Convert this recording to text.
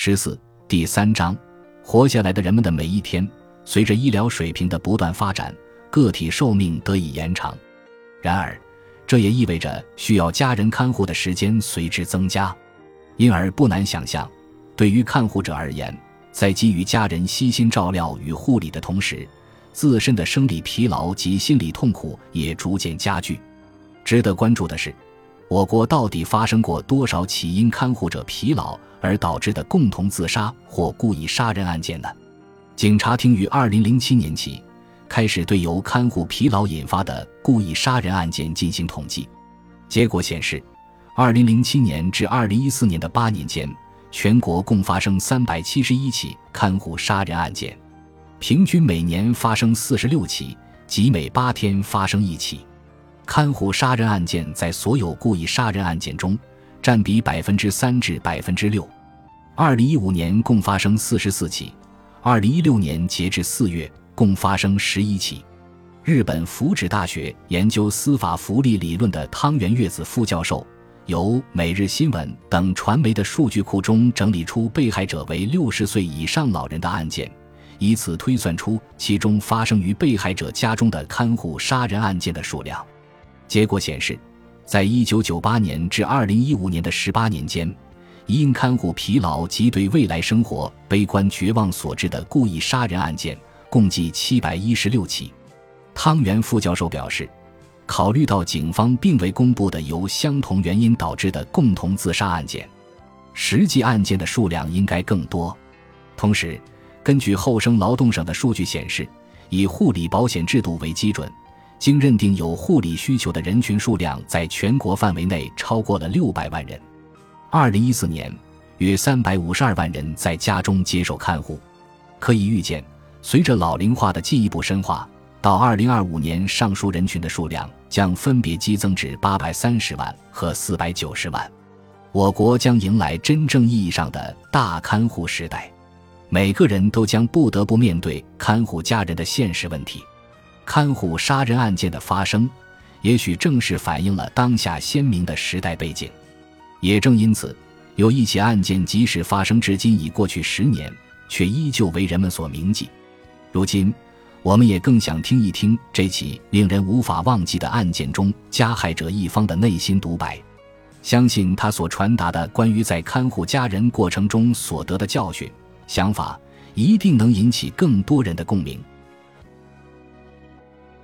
十四第三章，活下来的人们的每一天，随着医疗水平的不断发展，个体寿命得以延长。然而，这也意味着需要家人看护的时间随之增加。因而，不难想象，对于看护者而言，在给予家人悉心照料与护理的同时，自身的生理疲劳及心理痛苦也逐渐加剧。值得关注的是。我国到底发生过多少起因看护者疲劳而导致的共同自杀或故意杀人案件呢？警察厅于二零零七年起开始对由看护疲劳引发的故意杀人案件进行统计，结果显示，二零零七年至二零一四年的八年间，全国共发生三百七十一起看护杀人案件，平均每年发生四十六起，即每八天发生一起。看护杀人案件在所有故意杀人案件中占比百分之三至百分之六。二零一五年共发生四十四起，二零一六年截至四月共发生十一起。日本福祉大学研究司法福利理论的汤原月子副教授，由《每日新闻》等传媒的数据库中整理出被害者为六十岁以上老人的案件，以此推算出其中发生于被害者家中的看护杀人案件的数量。结果显示，在1998年至2015年的18年间，因看护疲劳及对未来生活悲观绝望所致的故意杀人案件共计716起。汤原副教授表示，考虑到警方并未公布的由相同原因导致的共同自杀案件，实际案件的数量应该更多。同时，根据厚生劳动省的数据显示，以护理保险制度为基准。经认定有护理需求的人群数量在全国范围内超过了六百万人。二零一四年，约三百五十二万人在家中接受看护。可以预见，随着老龄化的进一步深化，到二零二五年，上述人群的数量将分别激增至八百三十万和四百九十万。我国将迎来真正意义上的大看护时代，每个人都将不得不面对看护家人的现实问题。看护杀人案件的发生，也许正是反映了当下鲜明的时代背景。也正因此，有一起案件即使发生至今已过去十年，却依旧为人们所铭记。如今，我们也更想听一听这起令人无法忘记的案件中加害者一方的内心独白。相信他所传达的关于在看护家人过程中所得的教训、想法，一定能引起更多人的共鸣。